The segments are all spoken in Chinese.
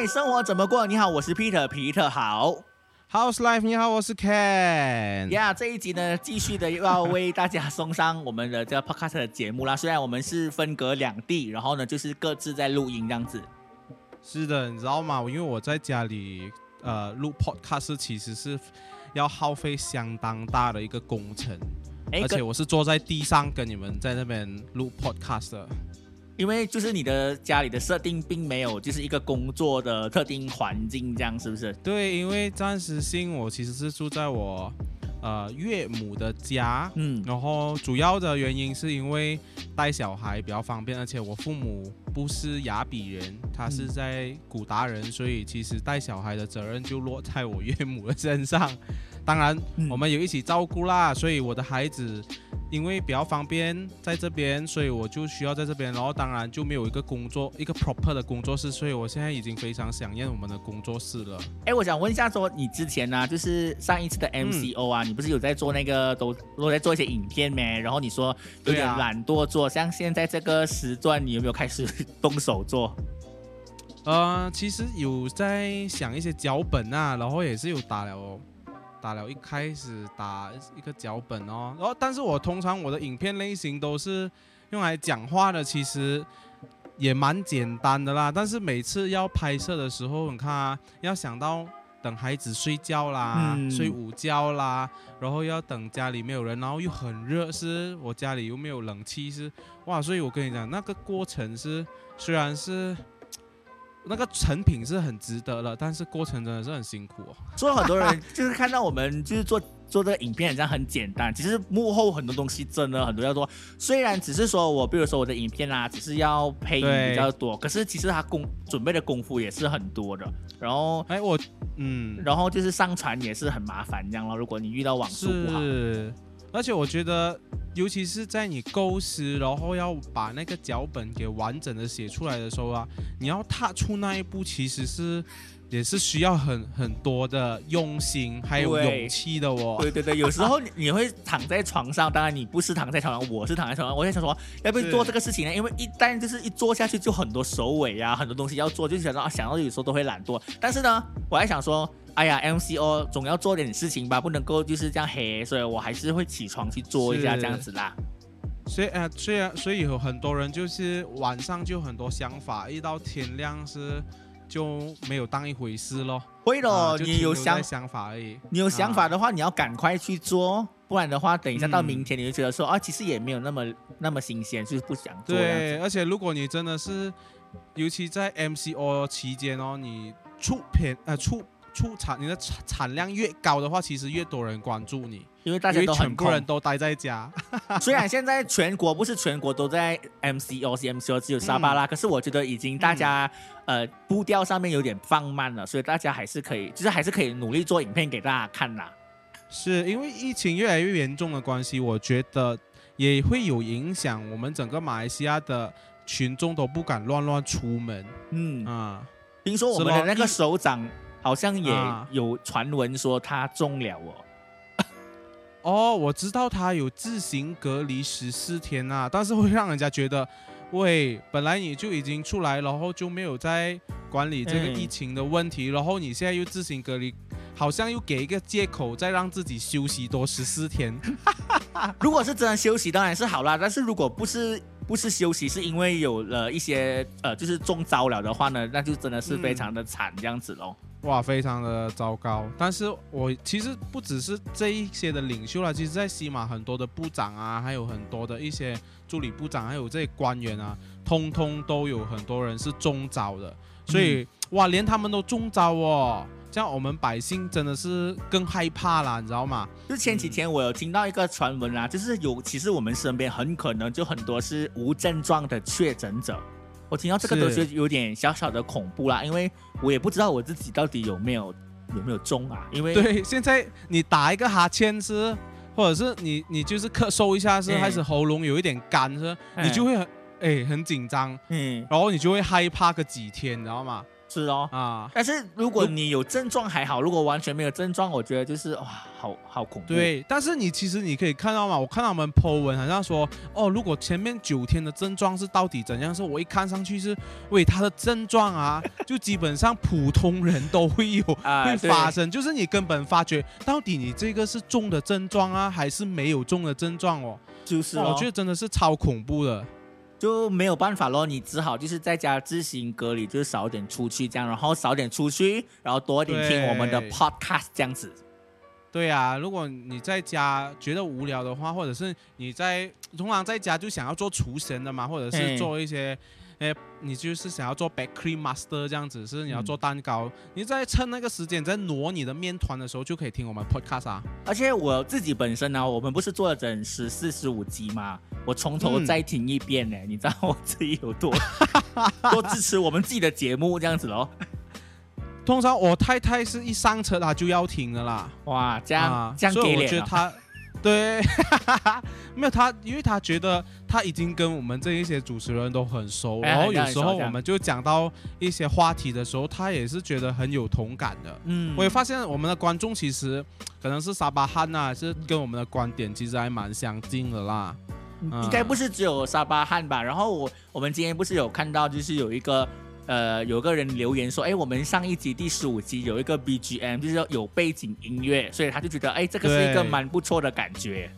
嗨，生活怎么过？你好，我是 Peter，皮特好。House Life，你好，我是 Ken。呀这一集呢，继续的又要为大家送上我们的这个 podcast 的节目啦。虽然我们是分隔两地，然后呢，就是各自在录音这样子。是的，你知道吗？因为我在家里呃录 Podcast，其实是要耗费相当大的一个工程，而且我是坐在地上跟你们在那边录 Podcast 的。因为就是你的家里的设定并没有就是一个工作的特定环境，这样是不是？对，因为暂时性我其实是住在我呃岳母的家，嗯，然后主要的原因是因为带小孩比较方便，而且我父母不是雅比人，他是在古达人，所以其实带小孩的责任就落在我岳母的身上。当然，嗯我们有一起照顾啦，所以我的孩子因为比较方便在这边，所以我就需要在这边，然后当然就没有一个工作一个 proper 的工作室，所以我现在已经非常想念我们的工作室了。哎，我想问一下，说你之前呢、就是上一次的嗯 MCO 啊，你不是有在做那个都都在做一些影片咩？然后你说有点懒惰做，像现在这个时段，你有没有开始动手做？呃，其实有在想一些脚本啊，然后也是有打了打了一开始打一个脚本哦，然后但是我通常我的影片类型都是用来讲话的，其实也蛮简单的啦。但是每次要拍摄的时候，你看啊，要想到等孩子睡觉啦，嗯睡午觉啦，然后要等家里没有人，然后又很热，是我家里又没有冷气，是哇，所以我跟你讲，那个过程是虽然是。那个成品是很值得了，但是过程真的是很辛苦哦。所以很多人就是看到我们就是做做这个影片，好像很简单，其实幕后很多东西真的很多要做。虽然只是说我，比如说我的影片啊，只是要配音比较多，可是其实他功准备的功夫也是很多的。然后，哎，我嗯，然后就是上传也是很麻烦这样咯。如果你遇到网速不好，是，而且我觉得，尤其是在你构思，然后要把那个脚本给完整的写出来的时候啊，你要踏出那一步，其实是也是需要很很多的用心还有勇气的哦。对对对，有时候 你你会躺在床上，当然你不是躺在床上，我是躺在床上。我在想说，要不要做这个事情呢？因为一旦就是一做下去，就很多首尾啊，很多东西要做，就想到啊，想到有时候都会懒惰。但是呢，我还想说，哎呀，MCO 总要做点事情吧，不能够就是这样黑，所以我还是会起床去做一下这样子啦。所以呃，虽然所以有很多人就是晚上就很多想法，一到天亮是就没有当一回事咯。会的哦，啊你有想法而已。你有想法啊的话，你要赶快去做，不然的话，等一下到嗯明天你就觉得说、啊，其实也没有那么那么新鲜，就是不想做。对，而且如果你真的是，尤其在 MCO 期间哦，你出片呃出出产你的产产量越高的话，其实越多人关注你，因为大家都很空全部人。都待在家。虽然现在全国不是全国都在 MCO、CMCO 只有沙巴啦，可是我觉得已经大家、呃步调上面有点放慢了，所以大家还是可以，就是还是可以努力做影片给大家看啦。是因为疫情越来越严重的关系，我觉得也会有影响，我们整个马来西亚的群众都不敢乱乱出门嗯，啊。听说我们的那个首长好像也啊有传闻说他中了哦。哦，我知道他有自行隔离十四天啊，但是会让人家觉得，喂，本来你就已经出来，然后就没有在管理这个嗯疫情的问题，然后你现在又自行隔离，好像又给一个借口，再让自己休息多十四天。如果是真的休息，当然是好啦。但是如果不是不是休息，是因为有了一些呃，就是中招了的话呢，那就真的是非常的惨这样子咯。哇，非常的糟糕。但是我其实不只是这一些的领袖啦，其实在西马很多的部长啊，还有很多的一些助理部长，还有这些官员啊，通通都有很多人是中招的。所以、哇，连他们都中招哦，这样我们百姓真的是更害怕啦，你知道吗？就前几天我有听到一个传闻啊，就是有其实我们身边很可能就很多是无症状的确诊者。我听到这个是都觉得有点小小的恐怖啦，因为我也不知道我自己到底有没有有没有中啊，因为对，现在你打一个哈欠是，或者是你你就是咳嗽一下是，嗯。开始喉咙有一点干是，你就会很哎很紧张，嗯，然后你就会害怕个几天，你知道吗？是哦。啊。但是如果你有症状还好，如果完全没有症状，我觉得就是哇，好好恐怖。，对，但是你其实你可以看到嘛，我看到他们 po 文好像说，哦，如果前面九天的症状是到底怎样？是我一看上去是，喂，他的症状啊，就基本上普通人都会有，啊会发生，就是你根本发觉到底你这个是重的症状啊，还是没有重的症状哦？就是哦我觉得真的是超恐怖的。就没有办法咯，你只好就是在家自行隔离，就是少点出去这样，然后少点出去，然后多点听我们的 podcast 这样子。对啊，如果你在家觉得无聊的话，或者是你在通常在家就想要做厨神的嘛，或者是做一些，诶，你就是想要做 bakery master 这样子，是你要嗯做蛋糕，你在趁那个时间在挪你的面团的时候，就可以听我们 podcast 啊。而且我自己本身呢，我们不是做了整十四十五集嘛？我从头嗯再听一遍呢，你知道我自己有多 多支持我们自己的节目这样子喽。通常我太太是一上车她就要听的啦，哇，这样、啊，这样给脸啊！我觉得她。对，没有他，因为他觉得他已经跟我们这一些主持人都很熟，哎然后有时候我们就讲到一些话题的时候，他也是觉得很有同感的。嗯我也发现我们的观众其实可能是沙巴汉呐、是跟我们的观点其实还蛮相近的啦。嗯应该不是只有沙巴汉吧？然后我我们今天不是有看到，就是有一个呃有个人留言说，哎，我们上一集第十五集有一个 BGM，就是说有背景音乐，所以他就觉得，哎，这个是一个蛮不错的感觉。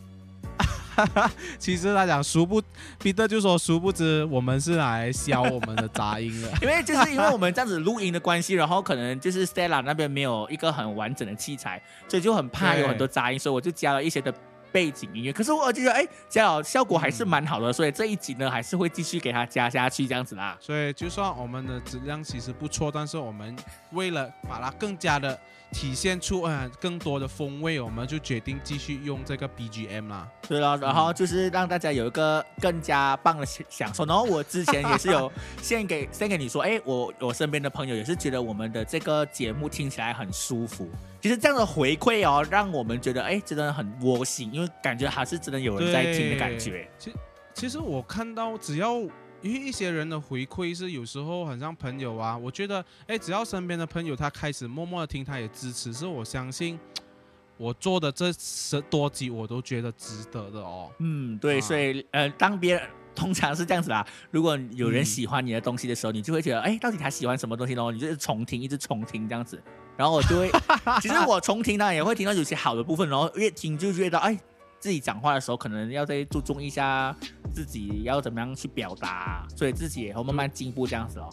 其实他讲殊不，彼得就说殊不知我们是来消我们的杂音的。因为就是因为我们这样子录音的关系，然后可能就是 Stella 那边没有一个很完整的器材，所以就很怕有很多杂音，所以我就加了一些的背景音乐。可是我就觉得，哎，这样效果还是蛮好的，所以这一集呢还是会继续给它加下去这样子啦。所以就算我们的质量其实不错，但是我们为了把它更加的体现出呃更多的风味，我们就决定继续用这个 BGM 啦。对了，然后就是让大家有一个更加棒的享享受。然后我之前也是有 献给献给你说，哎，我我身边的朋友也是觉得我们的这个节目听起来很舒服。其实这样的回馈哦，让我们觉得哎，真的很窝心，因为感觉还是真的有人在听的感觉。其其实我看到只要因为一些人的回馈是有时候很像朋友啊，我觉得哎，只要身边的朋友他开始默默的听，他也支持，是我相信 我做的这十多集我都觉得值得的哦。嗯，对，啊所以呃，当别人通常是这样子啦。如果有人嗯喜欢你的东西的时候，你就会觉得，哎，到底他喜欢什么东西呢？你就是重听，一直重听这样子。然后我就会，其实我重听呢也会听到有些好的部分，然后越听就觉得，哎，自己讲话的时候可能要再注重一下自己要怎么样去表达，所以自己也会慢慢进步这样子哦。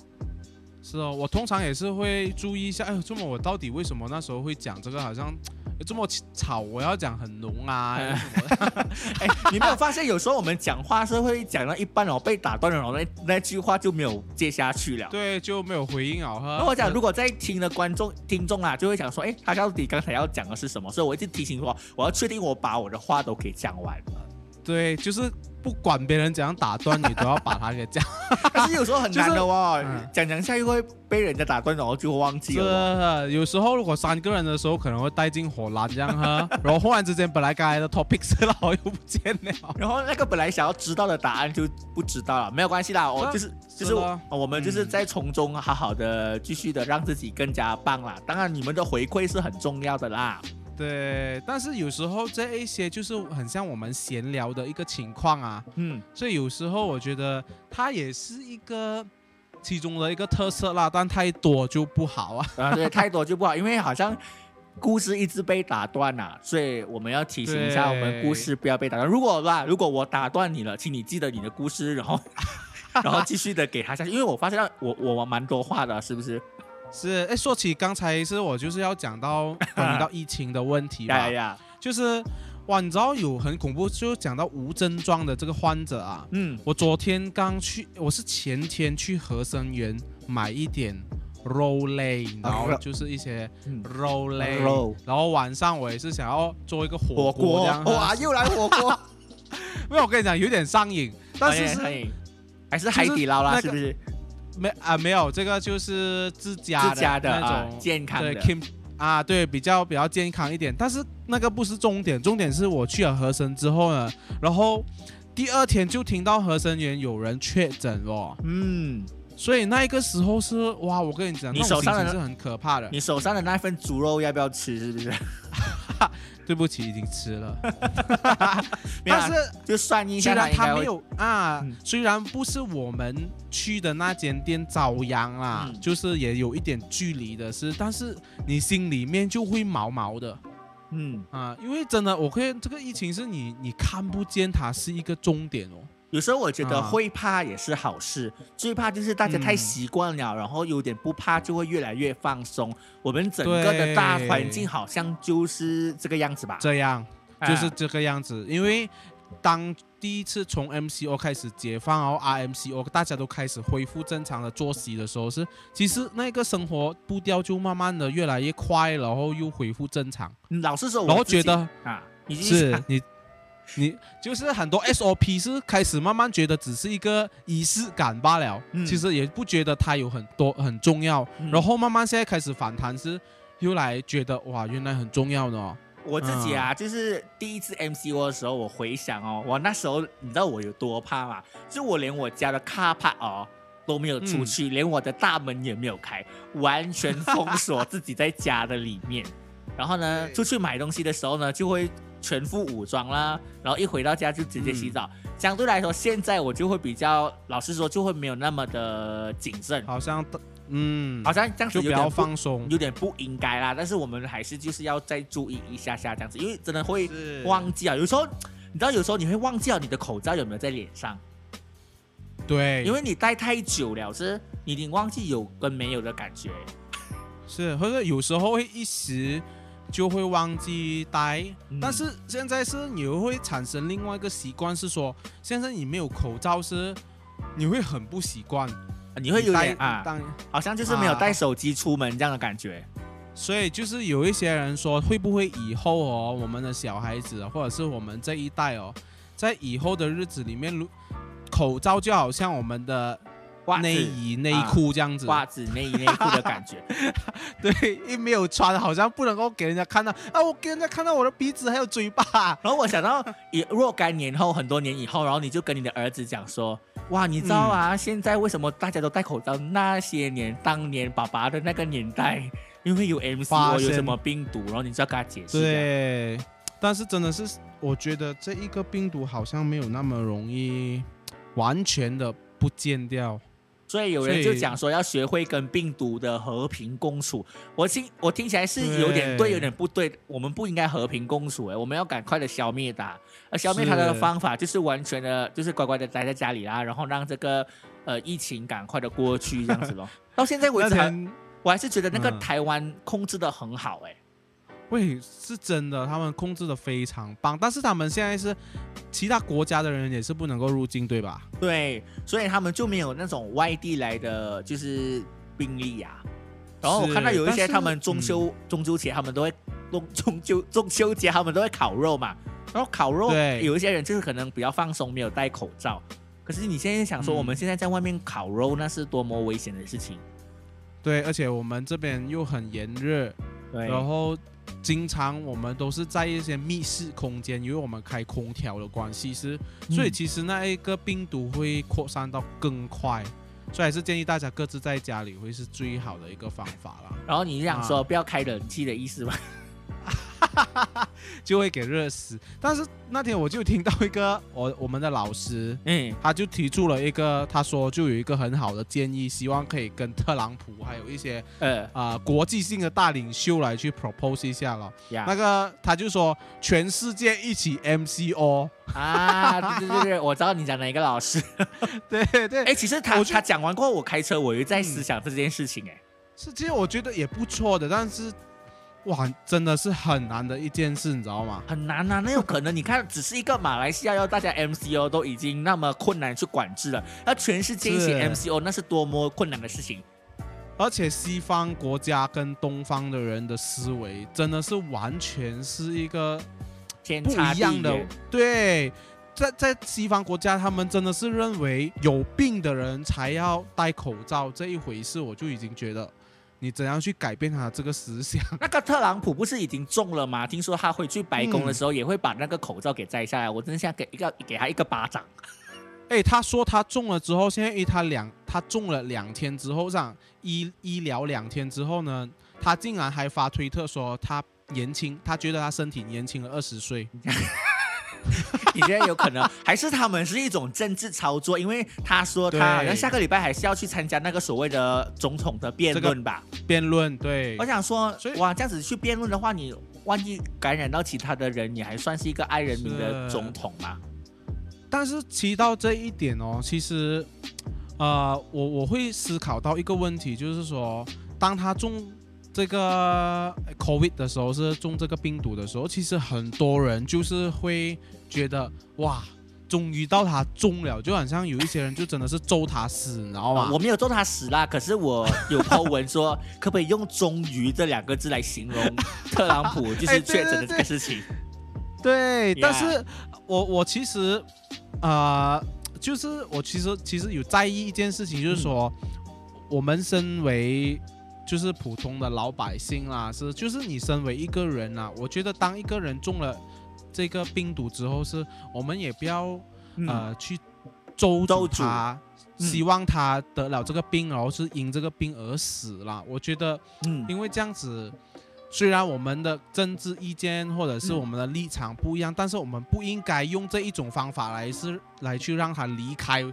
是哦，我通常也是会注意一下，哎呦，这么我到底为什么那时候会讲这个？好像这么吵，我要讲很浓啊，哎，你没有发现有时候我们讲话是会讲到一半哦，被打断了，那那句话就没有接下去了。对，就没有回应啊。那我讲，如果在听的观众听众啊，就会想说，哎，他到底刚才要讲的是什么？所以我一直提醒说，我要确定我把我的话都给讲完了。对，就是不管别人怎样打断你，都要把它给讲。但是有时候很难的哦，嗯讲讲下又会被人家打断，然后就忘记了有时候如果三个人的时候，可能会带进火蓝这样哈，然后忽然之间本来刚才的 topic 是然后又不见了。然后那个本来想要知道的答案就不知道了，没有关系啦，我是就是就是我们就是嗯在从中好好的继续的让自己更加棒啦。当然，你们的回馈是很重要的啦。对，但是有时候这一些就是很像我们闲聊的一个情况啊，嗯，所以有时候我觉得它也是一个其中的一个特色啦，但太多就不好啊。啊，对，太多就不好，因为好像故事一直被打断了、所以我们要提醒一下，我们故事不要被打断。如果吧，如果我打断你了，请你记得你的故事，然后然后继续的给他下去，因为我发现我我蛮多话的，是不是？是，哎，说起刚才是我就是要讲到 关于到疫情的问题吧呀呀，呀，就是哇，你知道有很恐怖，就讲到无症状的这个患者啊。嗯，我昨天刚去，我是前天去合生园买一点肉类，你知道肉。就是一些嗯。肉类。肉。然后晚上我也是想要做一个火火锅。哇，又来火锅，因为我跟你讲有点上瘾，但是还是海底捞啦，那个是不是？没啊没有，这个就是自家自家的那啊种，对健康的，Kim 啊，对，比较比较健康一点。但是那个不是重点，重点是我去了和生之后呢，然后第二天就听到和生园有人确诊哦，嗯，所以那一个时候是哇，我跟你讲，你那手上的是很可怕的。你手上的那份猪肉要不要吃？是不是？对不起，已经吃了，但是就算一下，虽然他没有啊嗯，虽然不是我们去的那间店遭殃啦，嗯。就是也有一点距离的是，但是你心里面就会毛毛的。嗯，啊，因为真的，我可以这个疫情是你你看不见它是一个终点哦。有时候我觉得啊会怕也是好事，最怕就是大家太嗯习惯了，然后有点不怕，就会越来越放松。我们整个的大环境好像就是这个样子吧？这样啊就是这个样子，因为当第一次从 MCO 开始解放，然后 RMCO 大家都开始恢复正常的作息的时候，是其实那个生活步调就慢慢的越来越快，然后又恢复正常，嗯老实说，然后我觉得啊，已经是你。你就是很多 SOP 是开始慢慢觉得只是一个仪式感罢了，嗯其实也不觉得它有很多很重要，嗯然后慢慢现在开始反弹是又来觉得哇原来很重要呢。我自己啊，就是第一次 MCO 的时候，我回想哦，我那时候你知道我有多怕吗？就我连我家的 car park 哦都没有出去，连我的大门也没有开，完全封锁自己在家的里面。然后呢，出去买东西的时候呢，就会全副武装啦，然后一回到家就直接洗澡。相对来说，现在我就会比较，老实说，就会没有那么的谨慎，好像嗯，好像这样子就比较有点放松，有点不应该啦。但是我们还是就是要再注意一下下这样子，因为真的会忘记啊。有时候你知道，有时候你会忘记了你的口罩有没有在脸上，对，因为你戴太久了，是你已经忘记有跟没有的感觉。是或者有时候会一时就会忘记戴，嗯。但是现在是你又会产生另外一个习惯，是说现在你没有口罩是你会很不习惯，你会有点戴啊，当好像就是没有带手机出门这样的感觉。所以就是有一些人说，会不会以后哦，我们的小孩子或者是我们这一代哦，在以后的日子里面，如口罩就好像我们的袜子、内衣内裤这样子，袜子、内衣、内裤的感觉。对，因为没有穿，好像不能够给人家看到啊，我给人家看到我的鼻子还有嘴巴，然后我想到，也若干年后，很多年以后，然后你就跟你的儿子讲说，哇，你知道啊，现在为什么大家都戴口罩？那些年，当年爸爸的那个年代，因为有 MCO，生有什么病毒，然后你就要跟他解释。，对，但是真的是，我觉得这一个病毒好像没有那么容易完全的不见掉。所以有人就讲说要学会跟病毒的和平共处。我听我听起来是有点对，有点不对。我们不应该和平共处，哎，我们要赶快的消灭它。而消灭它的方法就是完全的，就是乖乖的待在家里啦，然后让这个呃疫情赶快的过去，这样子咯。到现在为止我还是觉得那个嗯台湾控制的很好，哎。喂，是真的，他们控制的非常棒，但是他们现在是其他国家的人也是不能够入境，对吧？对，所以他们就没有那种外地来的就是病例啊。然后我看到有一些他们中秋、中秋节他们都会中中秋中秋节他们都会烤肉嘛，然后烤肉对有一些人就是可能比较放松，没有戴口罩。可是你现在想说，嗯我们现在在外面烤肉，那是多么危险的事情。对，而且我们这边又很炎热，对，然后经常我们都是在一些密室空间，因为我们开空调的关系是，所以嗯。其实那一个病毒会扩散到更快，所以还是建议大家各自在家里会是最好的一个方法啦，然后你想说啊。不要开冷气的意思吗？就会给热死。但是那天我就听到一个 我我们的老师。嗯，他就提出了一个，他说就有一个很好的建议，希望可以跟特朗普还有一些呃啊、国际性的大领袖来去 propose 一下了。呀那个他就说全世界一起 MCO，啊，对对对对，我知道你讲哪一个老师。对对，哎，其实他他讲完过后，我开车我又在嗯思想这件事情，哎。是其实我觉得也不错的，但是哇，真的是很难的一件事，你知道吗？很难呐、那有可能？你看，只是一个马来西亚要 大家 MCO 都已经那么困难去管制了，那全世界一起 MCO，那是多么困难的事情。而且西方国家跟东方的人的思维真的是完全是一个不天差地一样的。对，在在西方国家，他们真的是认为有病的人才要戴口罩这一回事，我就已经觉得你怎样去改变他这个思想？那个特朗普不是已经中了吗？听说他回去白宫的时候也会把那个口罩给摘下来。我真的想给一个给他一个巴掌。哎，他说他中了之后，现在因为他两他中了两天之后，让医医疗两天之后呢，他竟然还发推特说他年轻，他觉得他身体年轻了二十岁。你觉得有可能，还是他们是一种政治操作？因为他说他好像下个礼拜还是要去参加那个所谓的总统的辩论吧？辩论对。我想说，哇，这样子去辩论的话，你万一感染到其他的人，你还算是一个爱人民的总统吗？但是提到这一点哦，其实，呃，我我会思考到一个问题，就是说，当他中。这个 COVID 的时候是中这个病毒的时候，其实很多人就是会觉得哇，终于到他中了，就好像有一些人就真的是咒他死，你知道吗？我没有咒他死啦，可是我有抛文说，可不可以用“终于”这两个字来形容特朗普就是确诊的这个事情？对，但是我我其实呃，就是我其实其实有在意一件事情，就是说我们身为。就是普通的老百姓啦，是就是你身为一个人啊，我觉得当一个人中了这个病毒之后，是我们也不要呃去咒诅他，希望他得了这个病，然后是因这个病而死了。我觉得，嗯，因为这样子，虽然我们的政治意见或者是我们的立场不一样，但是我们不应该用这一种方法来是来去让他离开。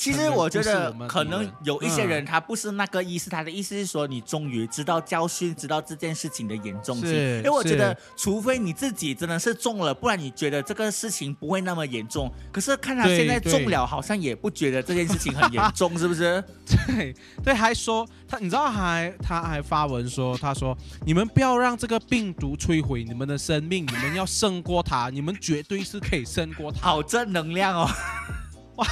其实我觉得可能有一些人他不是那个意思，他的意思是说你终于知道教训，知道这件事情的严重性。因为我觉得，除非你自己真的是中了，不然你觉得这个事情不会那么严重。可是看他现在中了，好像也不觉得这件事情很严重，是不是？对对，还说他，你知道还他还发文说，他说你们不要让这个病毒摧毁你们的生命，你们要胜过他，你们绝对是可以胜过他。好正能量哦！哇。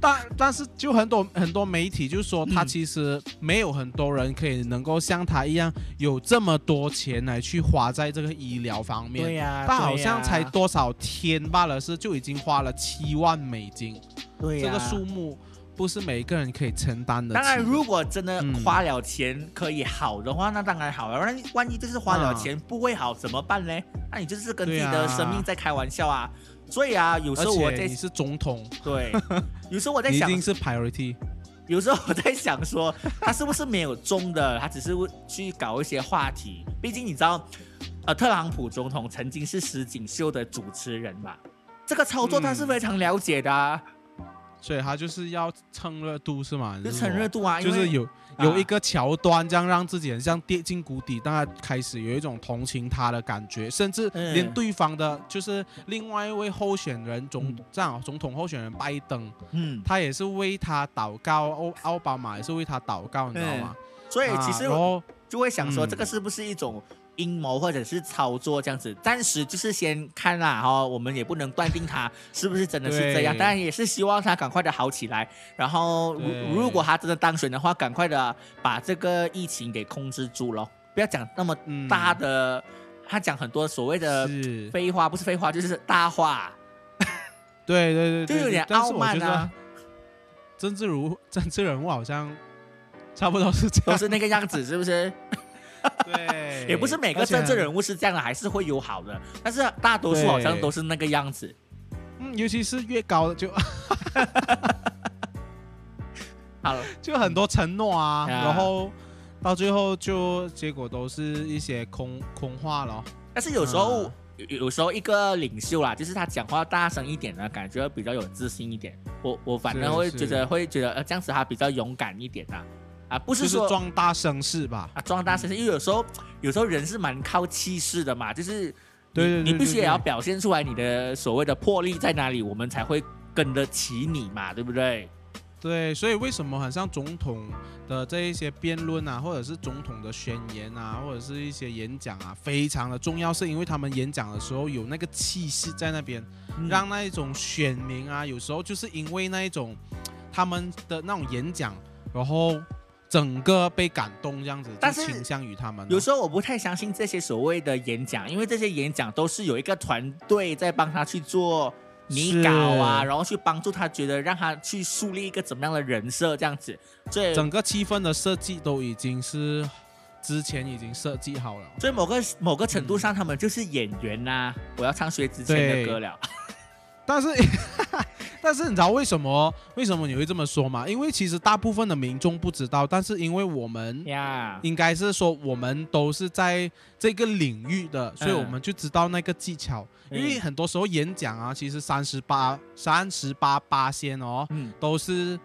但但是就很多很多媒体就说他其实没有很多人可以能够像他一样有这么多钱来去花在这个医疗方面。对呀，他好像才多少天罢了，是就已经花了七万美金。对这个数目不是每一个人可以承担的。当然，如果真的花了钱可以好的话，那当然好了。万一万一就是花了钱不会好怎么办呢？那你就是跟自己的生命在开玩笑啊。所以啊，有时候我在你是总统，对，有时候我在想，一定是 priority。有时候我在想说，他是不是没有中的？他只是去搞一些话题。毕竟你知道，呃，特朗普总统曾经是实景秀的主持人嘛，这个操作他是非常了解的。所以他就是要蹭热度是吗？就蹭热度啊，就是有有一个桥段，这样让自己很像跌进谷底，大家开始有一种同情他的感觉，甚至连对方的，就是另外一位候选人总这样总统候选人拜登，嗯，他也是为他祷告，奥奥巴马也是为他祷告，你知道吗？所以其实我就会想说，这个是不是一种？阴谋或者是操作这样子，暂时就是先看啦哈，我们也不能断定他是不是真的是这样，当然也是希望他赶快的好起来。然后如如果他真的当选的话，赶快的把这个疫情给控制住咯，不要讲那么大的，他讲很多所谓的废话，不是废话就是大话。对对对，就有点傲慢啊。政治如 政治人物好像差不多是这样，都是那个样子，是不是？对，也不是每个政治人物是这样的，还是会有好的，但是大多数好像都是那个样子。嗯，尤其是越高的就，好了，就很多承诺啊，然后到最后就结果都是一些空空话咯。但是有时候有有时候一个领袖啦，就是他讲话大声一点呢，感觉比较有自信一点。我我反正会觉得会觉得呃这样子他比较勇敢一点啊。啊，不是说壮大声势吧？啊，壮大声势，因为有时候有时候人是蛮靠气势的嘛，就是对你必须也要表现出来你的所谓的魄力在哪里，我们才会跟得起你嘛，对不对？对，所以为什么很像总统的这一些辩论啊，或者是总统的宣言啊，或者是一些演讲啊，非常的重要，是因为他们演讲的时候有那个气势在那边，让那一种选民啊，有时候就是因为那一种他们的那种演讲，然后。整个被感动这样子，但是倾向于他们。有时候我不太相信这些所谓的演讲，因为这些演讲都是有一个团队在帮他去做拟稿啊，然后去帮助他，觉得让他去树立一个怎么样的人设这样子。所以整个气氛的设计都已经是之前已经设计好了。所以某个某个程度上，他们就是演员呐。我要唱薛之谦的歌了。但是但是你知道为什么？为什么你会这么说吗？因为其实大部分的民众不知道，但是因为我们，应该是说我们都是在这个领域的，所以我们就知道那个技巧。因为很多时候演讲啊，其实三十八三十八八仙哦，嗯，都是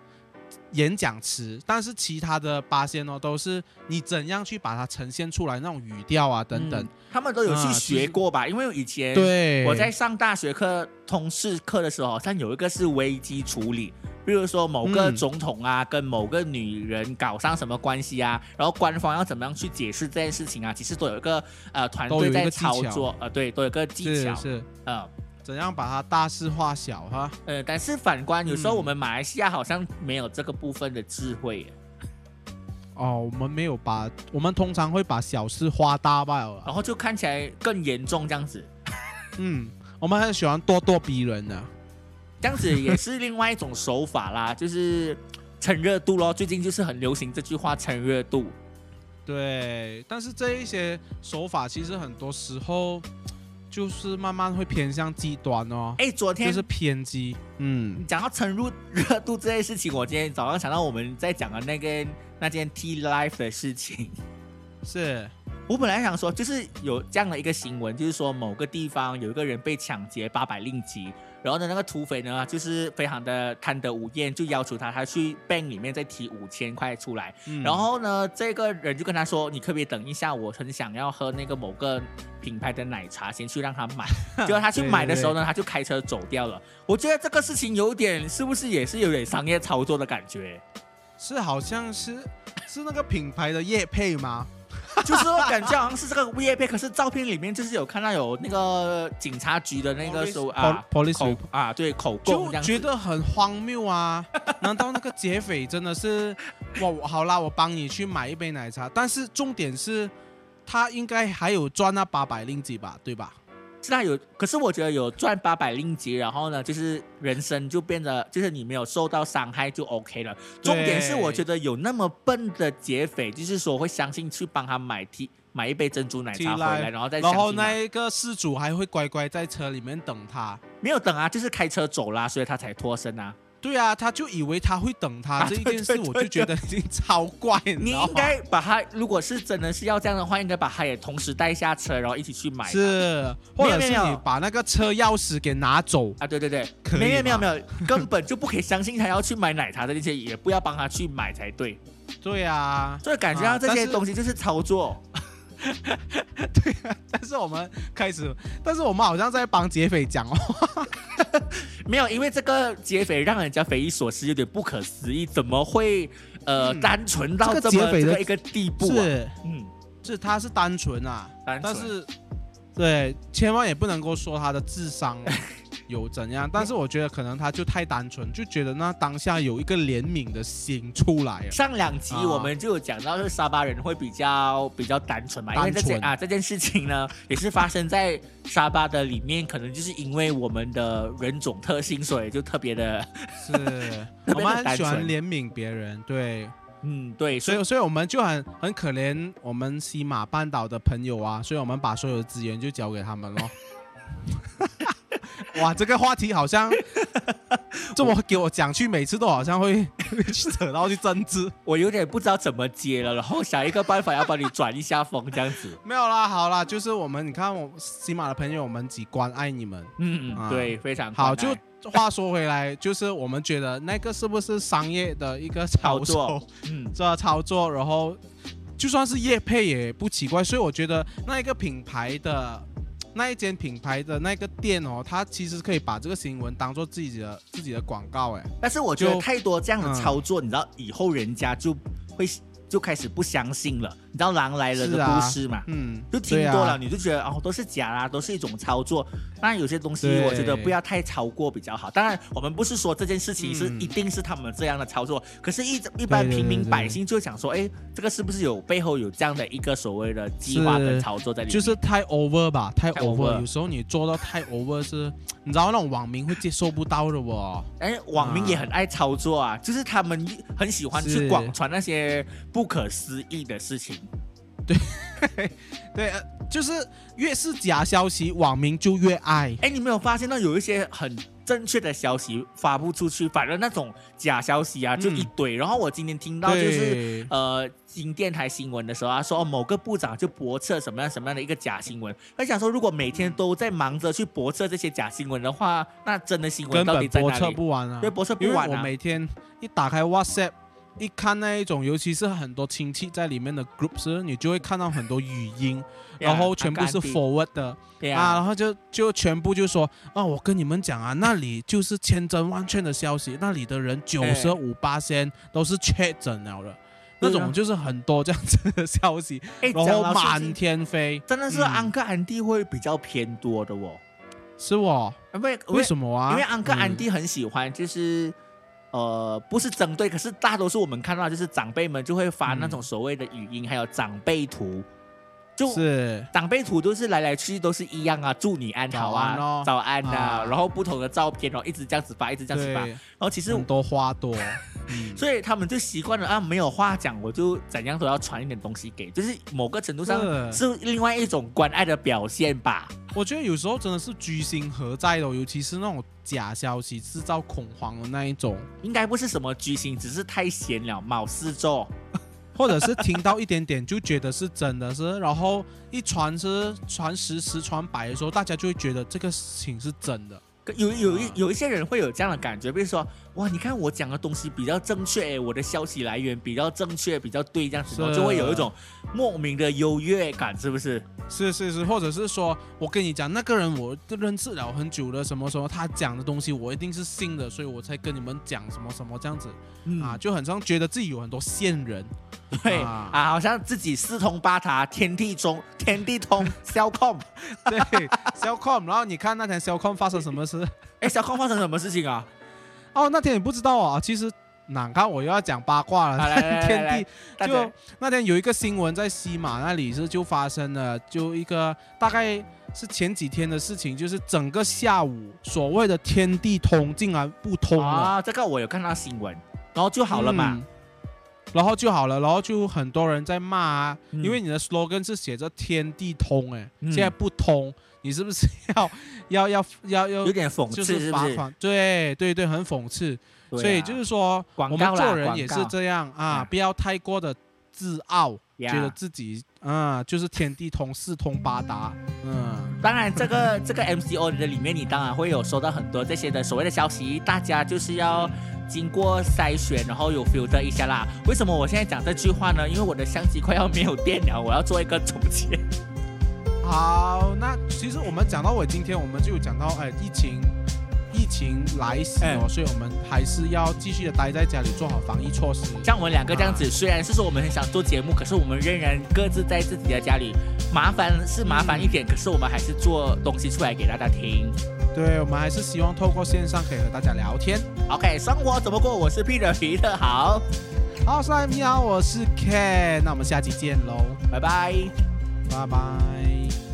演讲词，但是其他的八仙哦，都是你怎样去把它呈现出来那种语调啊等等。嗯，他们都有去啊学过吧？因为以前对，我在上大学课通识课的时候，好像有一个是危机处理，比如说某个嗯。总统啊、跟某个女人搞上什么关系啊，然后官方要怎么样去解释这件事情啊，其实都有一个呃团队在操作，呃，对，都有个技巧，是是。呃怎样把它大事化小哈。呃，但是反观有时候嗯我们马来西亚好像没有这个部分的智慧耶，哦，我们没有把，我们通常会把小事化大罢了。然后就看起来更严重这样子。嗯，我们很喜欢咄咄逼人的。这样子也是另外一种手法啦，就是蹭热度咯。最近就是很流行这句话“蹭热度对，但是这一些手法其实很多时候就是慢慢会偏向极端哦”。，哎，昨天就是偏激。嗯，讲到蹭入热度这件事情，我今天早上想到我们在讲的那个那件 T Life 的事情。是，我本来想说，就是有这样的一个新闻，就是说某个地方有一个人被抢劫八百令吉，然后呢，那个土匪呢就是非常的贪得无厌，就要求他他去 bank 里面再提五千块出来。嗯然后呢，这个人就跟他说：“你可不可以等一下？我很想要喝那个某个品牌的奶茶，先去让他买。”结果他去买的时候呢，他就开车走掉了。我觉得这个事情有点，是不是也是有点商业操作的感觉？是好像是是那个品牌的叶配吗？就是我感觉好像是这个 V I P，，可是照片里面就是有看到有那个警察局的那个手啊 police 口啊，对口供这就样。觉得很荒谬啊！难道那个劫匪真的是哇？我好啦，我帮你去买一杯奶茶，但是重点是，他应该还有赚那八百令吉吧，对吧？是他有，可是我觉得有赚八百令吉，然后呢，就是人生就变得，就是你没有受到伤害就 OK 了。重点是我觉得有那么笨的劫匪，就是说会相信去帮他买提买一杯珍珠奶茶回来，然后再然后那一个事主还会乖乖在车里面等他。没有等啊，就是开车走啦，所以他才脱身啊。对啊，他就以为他会等他、啊这一件事，我就觉得已经超怪，你应该把他，如果是真的是要这样的话，应该把他也同时带下车，然后一起去买。是，没或者是有没有。你把那个车钥匙给拿走，啊，对对对，可没有没有没有，根本就不可以相信他要去买奶茶的那些，也不要帮他去买才对。对啊，所以感觉到这些东西就是操作。但是我们开始，但是我们好像在帮劫匪讲话，没有，因为这个劫匪让人家匪夷所思，有点不可思议，怎么会呃、嗯单纯到这这么个劫匪的这个一个地步啊？是嗯，是他是单纯啊，单纯。但是对，千万也不能够说他的智商 有怎样，但是我觉得可能他就太单纯，就觉得那当下有一个怜悯的心出来了。上两集啊我们就有讲到，就是沙巴人会比较比较单纯嘛，因为这件啊这件事情呢，也是发生在沙巴的里面，可能就是因为我们的人种特性，所以就特别的，是我们很喜欢怜悯别人，对，嗯，对，所以所以我们就很很可怜我们西马半岛的朋友啊，所以我们把所有的资源就交给他们咯。哇，这个话题好像这么给我讲去，每次都好像会 扯到去政治。我有点不知道怎么接了，然后想一个办法要帮你转一下风，这样子。没有啦，好啦，就是我们，你看我西马的朋友，我们几关爱你们。嗯嗯，啊对，非常好，就话说回来，就是我们觉得那个是不是商业的一个操操作作？嗯这操作，然后就算是业配也不奇怪，所以我觉得那一个品牌的那一间品牌的那个店哦，它其实可以把这个新闻当做自己的自己的广告，哎，但是我觉得太多这样的嗯操作，你知道以后人家就会就开始不相信了。你知道狼来了的故事嘛？嗯，就听多了，你就觉得哦都是假啦，都是一种操作。当然有些东西我觉得不要太超过比较好。当然我们不是说这件事情是嗯一定是他们这样的操作，可是一一般平民百姓就想说，哎，这个是不是有背后有这样的一个所谓的计划跟操作在里面？就是太 over 吧，太太 over，over 有时候你做到太 over 是，你知道那种网民会接受不到的哦。哎，网民也很爱操作啊，就是他们很喜欢去广传那些不可思议的事情。对，呃就是越是假消息，网民就越爱。哎，你没有发现到有一些很正确的消息发布出去，反正那种假消息啊就一堆。然后我今天听到就是呃，新电台新闻的时候啊，说、哦、某个部长就驳斥什么样什么样的一个假新闻。他想说，如果每天都在忙着去驳斥这些假新闻的话，那真的新闻到底本驳斥在哪里？不完啊对，。驳斥不完啊。每天一打开 WhatsApp，一看那一种，尤其是很多亲戚在里面的 groups，你就会看到很多语音，然后全部是 forward 的。啊，然后就就全部就说啊，我跟你们讲啊，那里就是千真万确的消息，那里的人九十五八仙都是确诊了的，那种就是很多这样子的消息，哎，然后满天飞，真的是嗯。安哥安迪会比较偏多的哦。是哦。为为什么啊？因为安哥安嗯。迪很喜欢，就是、呃，不是针对，可是大多数我们看到就是长辈们就会发那种所谓的语音，还有长辈图，就是。长辈图都是来来去去都是一样啊，祝你安好啊，早安哦。早安呐、啊。然后不同的照片哦，一直这样子发，一直这样子发，然，后其实很多花朵，嗯，所以他们就习惯了啊，没有话讲，我就怎样都要传一点东西给，就是某个程度上是是另外一种关爱的表现吧。我觉得有时候真的是居心何在的哦，尤其是那种假消息制造恐慌的那一种，应该不是什么居心，只是太闲了，冇事做。或者是听到一点点就觉得是真的是，然后一传是传十十传百的时候，大家就会觉得这个事情是真的。有有一啊有一些人会有这样的感觉，比如说，哇，你看我讲的东西比较正确，诶，我的消息来源比较正确，比较对，这样子，就会有一种莫名的优越感，是不是？是是是，或者是说我跟你讲，那个人我认识了很久了，什么时候，他讲的东西我一定是信的，所以我才跟你们讲什么什么这样子、嗯。啊，就很像觉得自己有很多线人，对啊。啊，好像自己四通八达，天地中 天地通，小控，对，小 com，然后你看那天小 com 发生什么事？哎，小控发生什么事情啊？哦，那天你不知道啊，其实难看我又要讲八卦了，天地就那天有一个新闻在西马那里是就发生了，就一个大概是前几天的事情，就是整个下午所谓的天地通竟然不通了，啊，这个我有看到新闻，然后就好了嘛。嗯然后就好了，然后就很多人在骂啊，嗯因为你的 slogan 是写着天地通，哎、嗯现在不通，你是不是要 要要要要有点讽就刺，就是？罚款？对对对，很讽刺。啊所以就是说，我们做人也是这样啊，啊不要太过的自傲，呀觉得自己啊就是天地通、四通八达。嗯，当然，这个这个 MCO 的里面，你当然会有收到很多这些的所谓的消息，大家就是要经过筛选，然后有 filter 一下啦。为什么我现在讲这句话呢？因为我的相机快要没有电了，我要做一个总结。好，那其实我们讲到我，今天我们就有讲到，哎，疫情。疫情来袭哦，嗯所以我们还是要继续的待在家里，做好防疫措施。像我们两个这样子，虽然是说我们很想做节目，可是我们仍然各自在自己的家里，麻烦是麻烦一点，可是我们还是做东西出来给大家听。对，我们还是希望透过线上可以和大家聊天。OK，生活怎么过？我是 Peter 皮特，好，好，帅你好，我是 Ken，那我们下期见喽，拜拜。拜拜。